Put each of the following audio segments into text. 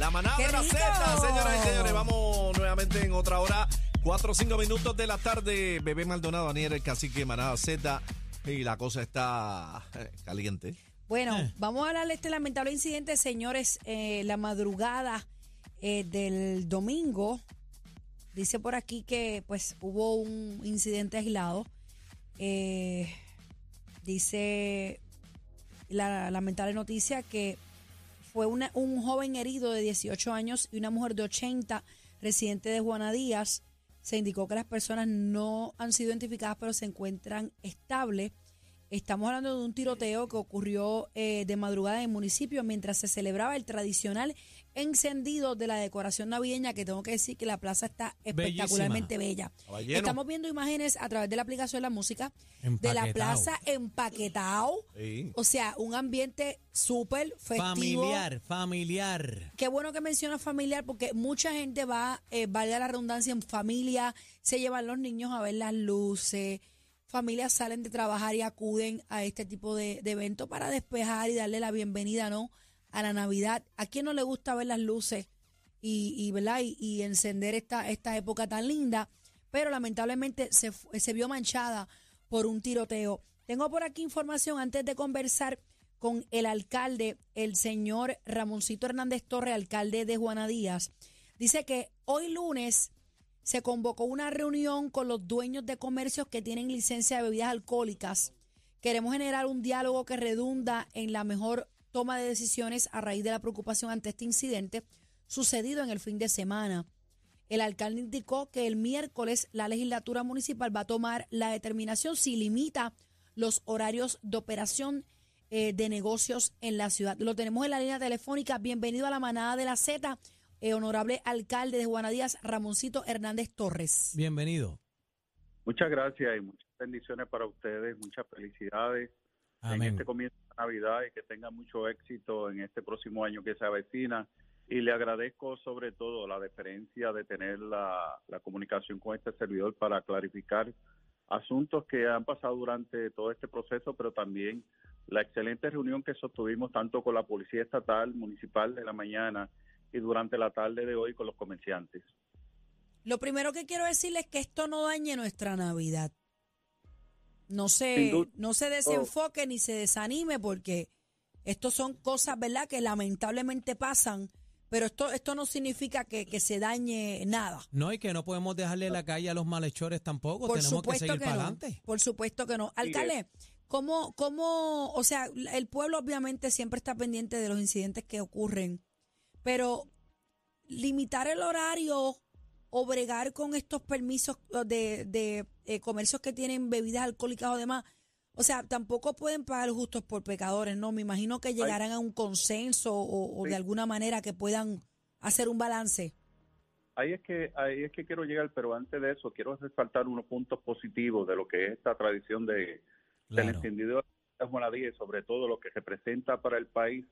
La manada ¡Qué de la! Z, señoras y señores, vamos nuevamente en otra hora, 4 o 5 minutos de la tarde, Bebé Maldonado, Daniel, el cacique Manada Z, y la cosa está eh, caliente. Bueno, vamos a hablar de este lamentable incidente, señores. eh, la madrugada eh, del domingo, dice por aquí que pues hubo un incidente aislado. Eh, dice la lamentable noticia que fue una- un joven herido de 18 años y una mujer de 80, residente de Juana Díaz. Se indicó que las personas no han sido identificadas, pero se encuentran estables. Estamos hablando de un tiroteo que ocurrió eh, de madrugada en el municipio mientras se celebraba el tradicional encendido de la decoración navideña, que tengo que decir que la plaza está espectacularmente bella. Estamos viendo imágenes a través de la aplicación de la música de la Empaquetao. plaza empaquetado. Sí. O sea, un ambiente súper festivo. Familiar, familiar. Qué bueno que mencionas familiar porque mucha gente va, eh, valga la redundancia, en familia, se llevan los niños a ver las luces, familias salen de trabajar y acuden a este tipo de, de para despejar y darle la bienvenida, ¿no? A la Navidad. ¿A quién no le gusta ver las luces y, y ¿verdad? Y, encender esta, esta época tan linda? Pero lamentablemente se, se vio manchada por un tiroteo. Tengo por aquí información antes de conversar con el alcalde, el señor Ramoncito Hernández Torre, alcalde de Juana Díaz. Dice que hoy lunes se convocó una reunión con los dueños de comercios que tienen licencia de bebidas alcohólicas. Queremos generar un diálogo que redunda en la mejor toma de decisiones a raíz de la preocupación ante este incidente sucedido en el fin de semana. El alcalde indicó que el miércoles la legislatura municipal va a tomar la determinación si limita los horarios de operación eh, de negocios en la ciudad. Lo tenemos en la línea telefónica. Bienvenido a la manada de la Z, eh, honorable alcalde de Juana Díaz, Ramoncito Hernández Torres. Bienvenido. Muchas gracias y muchas bendiciones para ustedes, muchas felicidades en Amén. este comienzo de Navidad y que tengan mucho éxito en este próximo año que se avecina. Y le agradezco sobre todo la deferencia de tener la, la comunicación con este servidor para clarificar asuntos que han pasado durante todo este proceso, pero también la excelente reunión que sostuvimos tanto con la Policía Estatal Municipal de la mañana y durante la tarde de hoy con los comerciantes. Lo primero que quiero decirles es que esto no dañe nuestra Navidad. No se, no se desenfoque ni se desanime porque esto son cosas, ¿verdad?, que lamentablemente pasan, pero esto, esto no significa que, que se dañe nada. No, y que no podemos dejarle la calle a los malhechores tampoco. Por Tenemos que supuesto seguir que, para no. adelante. Por supuesto que no. Alcalde, ¿cómo, ¿cómo, o sea, el pueblo obviamente siempre está pendiente de los incidentes que ocurren, pero limitar el horario o bregar con estos permisos de, de eh, comercios que tienen bebidas alcohólicas o demás, o sea, tampoco pueden pagar justos por pecadores, ¿no? Me imagino que llegarán a un consenso o, o de alguna manera que puedan hacer un balance. Ahí es que ahí es que quiero llegar, pero antes de eso quiero resaltar unos puntos positivos de lo que es esta tradición de del Claro. encendido de Juanadía y sobre todo lo que representa para el país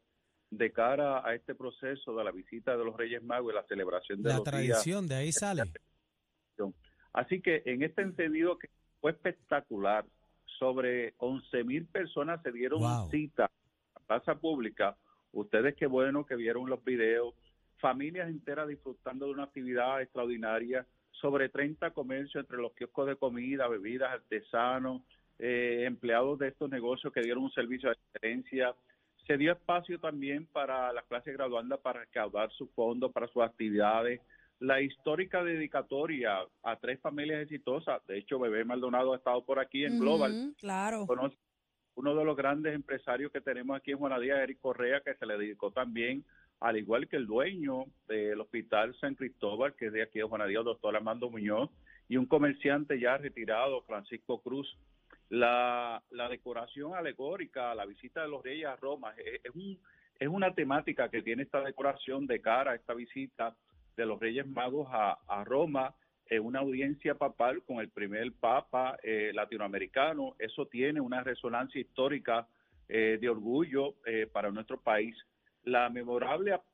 de cara a este proceso de la visita de los Reyes Magos y la celebración de La los días. tradición, de ahí sale. Así que en este encendido que fue espectacular, sobre 11 mil personas se dieron Wow. cita a la plaza pública. Ustedes qué bueno que vieron los videos, familias enteras disfrutando de una actividad extraordinaria, sobre 30 comercios entre los kioscos de comida, bebidas, artesanos, eh, empleados de estos negocios que dieron un servicio de excelencia. Se dio espacio también para las clases graduandas para recaudar sus fondos para sus actividades. La histórica dedicatoria a tres familias exitosas. De hecho, Bebé Maldonado ha estado por aquí en Global. Claro. Conoce uno de los grandes empresarios que tenemos aquí en Juanadía, Eric Correa, que se le dedicó también, al igual que el dueño del Hospital San Cristóbal, que es de aquí de Juanadía, el doctor Armando Muñoz, y un comerciante ya retirado, Francisco Cruz. La, decoración alegórica, la visita de los reyes a Roma, es, un, es una temática que tiene esta decoración de cara a esta visita de los Reyes Magos a, Roma en una audiencia papal con el primer papa eh, latinoamericano. Eso tiene una resonancia histórica eh, de orgullo eh, para nuestro país. La memorable ap-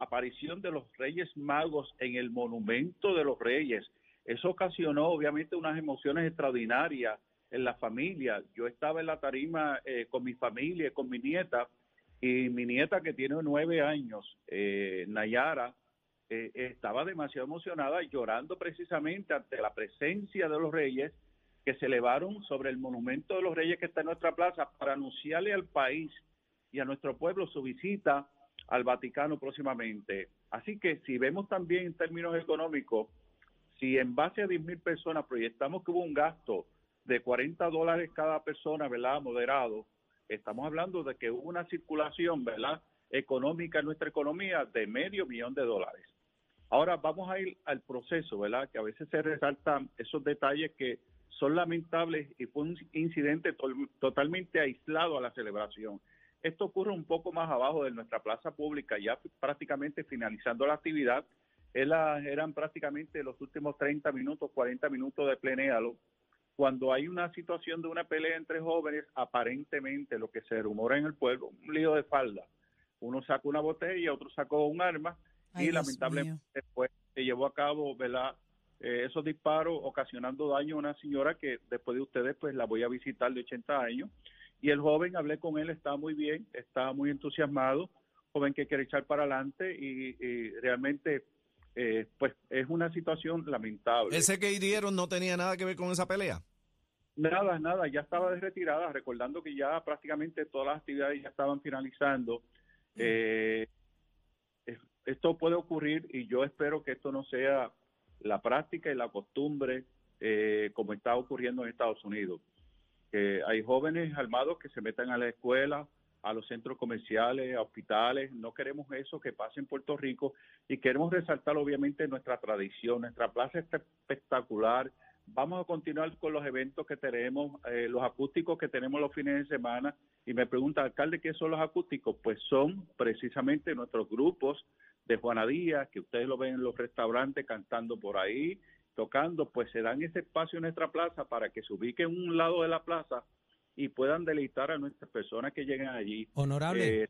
aparición de los Reyes Magos en el Monumento de los Reyes, eso ocasionó obviamente unas emociones extraordinarias en la familia. Yo estaba en la tarima eh, con mi familia, con mi nieta, y mi nieta que tiene nueve años, eh, Nayara, eh, estaba demasiado emocionada, llorando precisamente ante la presencia de los reyes que se elevaron sobre el monumento de los reyes que está en nuestra plaza para anunciarle al país y a nuestro pueblo su visita al Vaticano próximamente. Así que si vemos también en términos económicos, si en base a 10 mil personas proyectamos que hubo un gasto de 40 dólares cada persona, ¿verdad? Moderado, estamos hablando de que hubo una circulación, ¿verdad? Económica en nuestra economía de medio millón de dólares. Ahora vamos a ir al proceso, ¿verdad? Que a veces se resaltan esos detalles que son lamentables y fue un incidente tol- totalmente aislado a la celebración. Esto ocurre un poco más abajo de nuestra plaza pública, ya prácticamente finalizando la actividad. Era- eran prácticamente los últimos 30 minutos, 40 minutos de plenéalo. Cuando hay una situación de una pelea entre jóvenes, aparentemente lo que se rumora en el pueblo, un lío de falda. Uno saca una botella, otro sacó un arma Ay, y Dios lamentablemente después se llevó a cabo, ¿verdad? Eh, esos disparos ocasionando daño a una señora que después de ustedes pues la voy a visitar de 80 años y el joven hablé con él está muy bien está muy entusiasmado joven que quiere echar para adelante y, y realmente eh, pues es una situación lamentable Ese que hirieron no tenía nada que ver con esa pelea. Nada, nada, ya estaba de retirada, recordando que ya prácticamente todas las actividades ya estaban finalizando. Eh, es- esto puede ocurrir y yo espero que esto no sea la práctica y la costumbre eh, como está ocurriendo en Estados Unidos. Que hay jóvenes armados que se metan a la escuela, a los centros comerciales, a hospitales. No queremos eso que pase en Puerto Rico y queremos resaltar obviamente nuestra tradición. Nuestra plaza está espectacular. Vamos a continuar con los eventos que tenemos, eh, los acústicos que tenemos los fines de semana. Y me pregunta, alcalde, ¿qué son los acústicos? Pues son precisamente nuestros grupos de Juana Díaz, que ustedes lo ven en los restaurantes cantando por ahí, tocando, pues se dan ese espacio en nuestra plaza para que se ubiquen en un lado de la plaza y puedan deleitar a nuestras personas que lleguen allí. Honorable. Eh,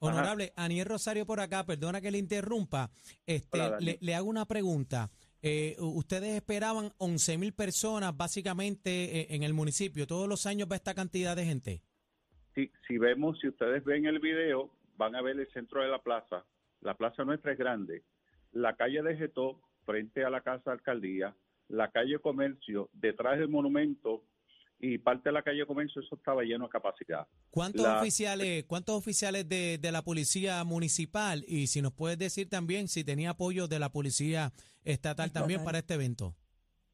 Honorable, Aniel Rosario por acá, perdona que le interrumpa. Este, Hola, le, le hago una pregunta. Eh, ustedes esperaban 11 mil personas básicamente eh, en el municipio. ¿Todos los años va esta cantidad de gente? si, si vemos, si ustedes ven el video, van a ver el centro de la plaza. La plaza nuestra es grande. La calle de Getó, frente a la Casa de Alcaldía, la calle Comercio, detrás del monumento y parte de la calle Comercio, eso estaba lleno a capacidad. ¿Cuántos La- oficiales, cuántos oficiales de, de la policía municipal? Y si nos puedes decir también si tenía apoyo de la policía estatal también para este evento.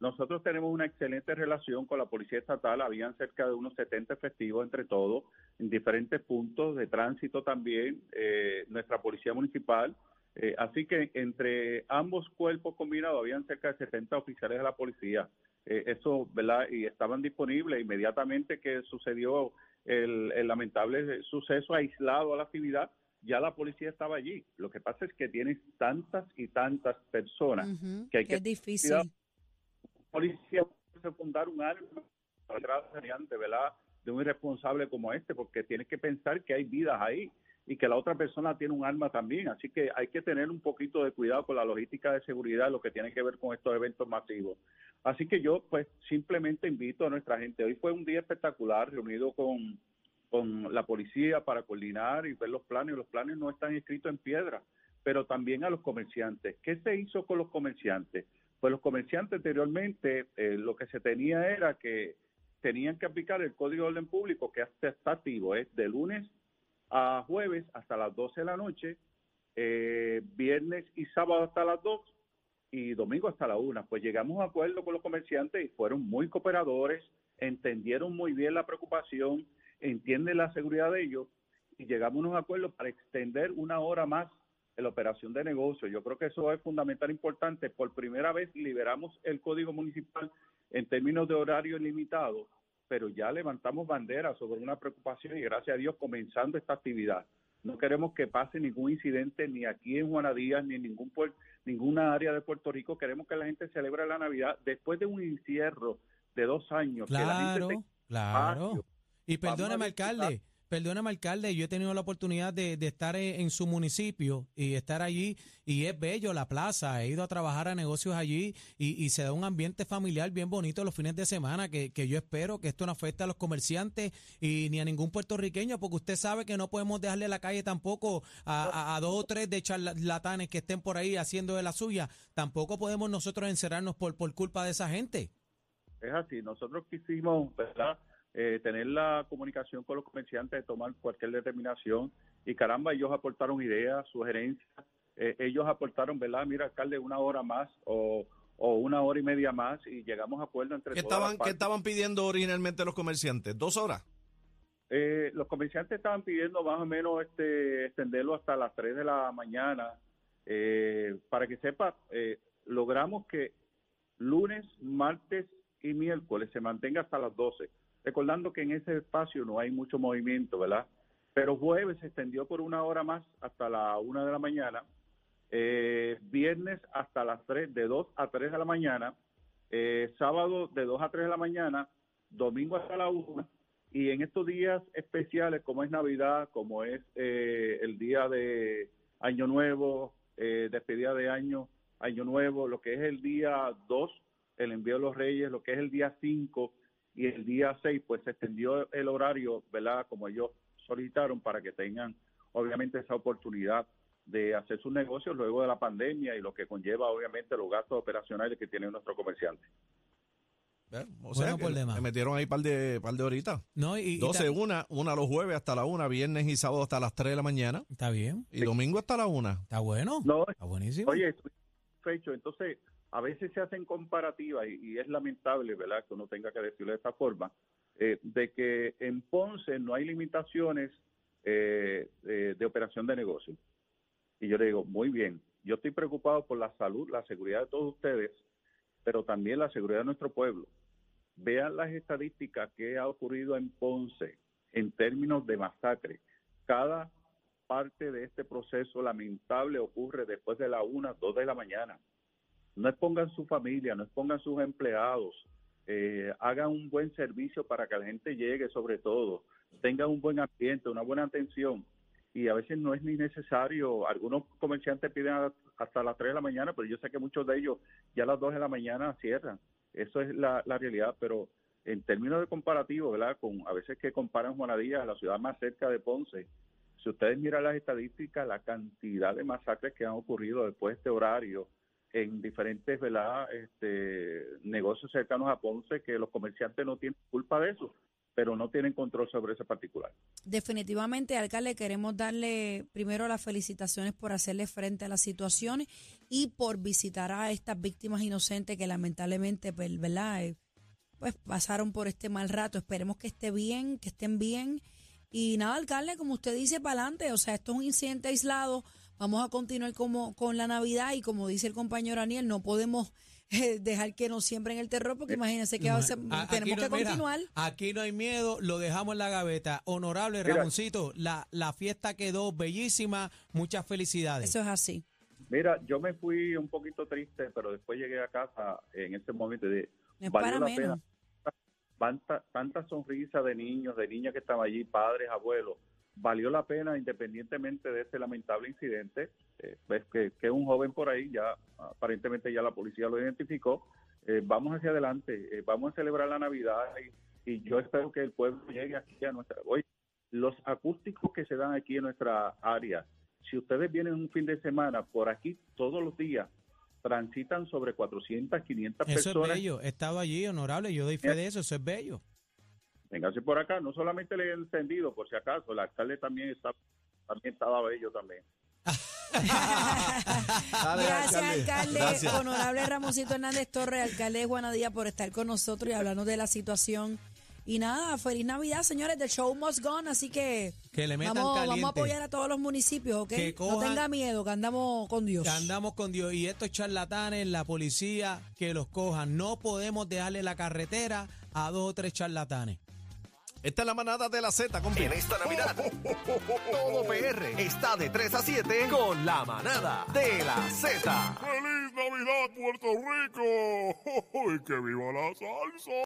Nosotros tenemos una excelente relación con la Policía Estatal. Habían cerca de unos 70 efectivos entre todos, en diferentes puntos de tránsito también, eh, nuestra Policía Municipal. Eh, así que entre ambos cuerpos combinados habían cerca de 70 oficiales de la policía. Eh, eso, ¿verdad? Y estaban disponibles inmediatamente que sucedió el, el lamentable suceso aislado a la actividad. Ya la policía estaba allí. Lo que pasa es que tienes tantas y tantas personas que hay que es difícil. policía puede fundar un arma ¿verdad? De un irresponsable como este, porque tienes que pensar que hay vidas ahí y que la otra persona tiene un arma también. Así que hay que tener un poquito de cuidado con la logística de seguridad, lo que tiene que ver con estos eventos masivos. Así que yo, pues, simplemente invito a nuestra gente. Hoy fue un día espectacular, reunido con, con la policía para coordinar y ver los planes. Los planes no están escritos en piedra, pero también a los comerciantes. ¿Qué se hizo con los comerciantes? Pues los comerciantes anteriormente eh, lo que se tenía era que tenían que aplicar el Código de Orden Público que hasta está activo, es de lunes a jueves hasta las 12 de la noche, eh, viernes y sábado hasta las 2 y domingo hasta la 1. Pues llegamos a acuerdo con los comerciantes y fueron muy cooperadores, entendieron muy bien la preocupación, entienden la seguridad de ellos y llegamos a un acuerdo para extender una hora más en la operación de negocio. Yo creo que eso es fundamental, importante. Por primera vez liberamos el código municipal en términos de horario limitado, pero ya levantamos bandera sobre una preocupación y gracias a Dios comenzando esta actividad. No queremos que pase ningún incidente ni aquí en Juana Díaz ni en ningún ninguna área de Puerto Rico. Queremos que la gente celebre la Navidad después de un encierro de dos años. Claro, claro. Y perdóneme, alcalde. Perdóname, alcalde, yo he tenido la oportunidad de, estar en, su municipio y estar allí y es bello la plaza. He ido a trabajar a negocios allí y, se da un ambiente familiar bien bonito los fines de semana que, yo espero que esto no afecte a los comerciantes y ni a ningún puertorriqueño porque usted sabe que no podemos dejarle la calle tampoco a, dos o tres de charlatanes que estén por ahí haciendo de la suya. Tampoco podemos nosotros encerrarnos por, por culpa de esa gente. Es así, nosotros quisimos, ¿verdad? Eh, tener la comunicación con los comerciantes, de tomar cualquier determinación. Y caramba, ellos aportaron ideas, sugerencias. Eh, ellos aportaron, ¿verdad? Mira, alcalde, una hora más o, una hora y media más y llegamos a acuerdo entre ¿Qué estaban, ¿Qué estaban pidiendo originalmente los comerciantes? ¿Dos horas? Eh, los comerciantes estaban pidiendo más o menos este extenderlo hasta las 3 de la mañana. para que sepa, logramos que lunes, martes y miércoles se mantenga hasta las 12 recordando que en ese espacio no hay mucho movimiento, ¿verdad? Pero jueves se extendió por una hora más hasta la una de la mañana, eh, viernes hasta las tres, de 2 a 3 de la mañana, eh, sábado de 2 a 3 de la mañana, domingo hasta la 1, y en estos días especiales como es Navidad, como es eh, el día de Año Nuevo, despedida de año, Año Nuevo, lo que es el día 2, el envío de los reyes, lo que es el día 5, y el día 6 pues se extendió el horario, ¿verdad? Como ellos solicitaron para que tengan obviamente esa oportunidad de hacer sus negocios luego de la pandemia y lo que conlleva obviamente los gastos operacionales que tienen nuestros comerciantes. O sea, me metieron ahí par de par de horitas. No, y, 12, una, una los jueves hasta la una, viernes y sábado hasta las 3 de la mañana. Está bien. Y domingo hasta la una. Está bueno. No, está buenísimo. Oye, estoy fecho. Entonces, a veces se hacen comparativas y, es lamentable, ¿verdad?, que uno tenga que decirlo de esta forma, eh, de que en Ponce no hay limitaciones eh, de operación de negocio. Y yo le digo, muy bien, yo estoy preocupado por la salud, la seguridad de todos ustedes, pero también la seguridad de nuestro pueblo. Vean las estadísticas que ha ocurrido en Ponce en términos de masacre. Cada parte de este proceso lamentable ocurre después de la una, dos de la mañana no expongan su familia, no expongan sus empleados, eh, hagan un buen servicio para que la gente llegue sobre todo, tengan un buen ambiente, una buena atención. Y a veces no es ni necesario, algunos comerciantes piden hasta las 3 de la mañana, pero yo sé que muchos de ellos ya a las 2 de la mañana cierran. Eso es la, realidad, pero en términos de comparativo, ¿verdad? Con a veces que comparan Juanadía, la ciudad más cerca de Ponce, si ustedes miran las estadísticas, la cantidad de masacres que han ocurrido después de este horario, en diferentes ¿verdad? Este, negocios cercanos a Ponce que los comerciantes no tienen culpa de eso, pero no tienen control sobre ese particular. Definitivamente, alcalde, queremos darle primero las felicitaciones por hacerle frente a la situación y por visitar a estas víctimas inocentes que lamentablemente, pues, ¿verdad? Eh, pues pasaron por este mal rato. Esperemos que esté bien, que estén bien. Y nada, alcalde, como usted dice, para adelante. O sea, esto es un incidente aislado Vamos a continuar como, con la Navidad y como dice el compañero Daniel, no podemos eh, dejar que nos siembren el terror porque imagínense que tenemos que continuar. aquí no hay miedo, lo dejamos en la gaveta. Honorable Ramoncito, la, la fiesta quedó bellísima, muchas felicidades. Eso es así. Mira, yo me fui un poquito triste, pero después llegué a casa en ese momento de valió la pena. Tanta, tanta sonrisa de niños, de niñas que estaban allí, padres, abuelos valió la pena independientemente de este lamentable incidente. Eh, ves que, que un joven por ahí, ya aparentemente ya la policía lo identificó. Eh, vamos hacia adelante, eh, vamos a celebrar la Navidad y, y, yo espero que el pueblo llegue aquí a nuestra... Hoy, los acústicos que se dan aquí en nuestra área, si ustedes vienen un fin de semana por aquí todos los días, transitan sobre 400, 500 personas. Eso es bello, he estado allí, honorable, yo doy fe de eso, eso es bello. Véngase por acá. No solamente le he entendido, por si acaso, el alcalde también está también estaba bello también. Gracias, alcalde. Honorable Ramosito Hernández Torres, alcalde de Juanadía, por estar con nosotros y hablarnos de la situación. Y nada, feliz Navidad, señores. The show must gone, así que, vamos, vamos, a apoyar a todos los municipios, ¿ok? no tenga miedo, que andamos con Dios. Que andamos con Dios. Y estos charlatanes, la policía, que los cojan. No podemos dejarle la carretera a dos o tres charlatanes. Esta es la manada de la Z, compi. En esta Navidad, todo PR está de 3 a 7 con la manada de la Z. ¡Feliz Navidad, Puerto Rico! ¡Y que viva la salsa!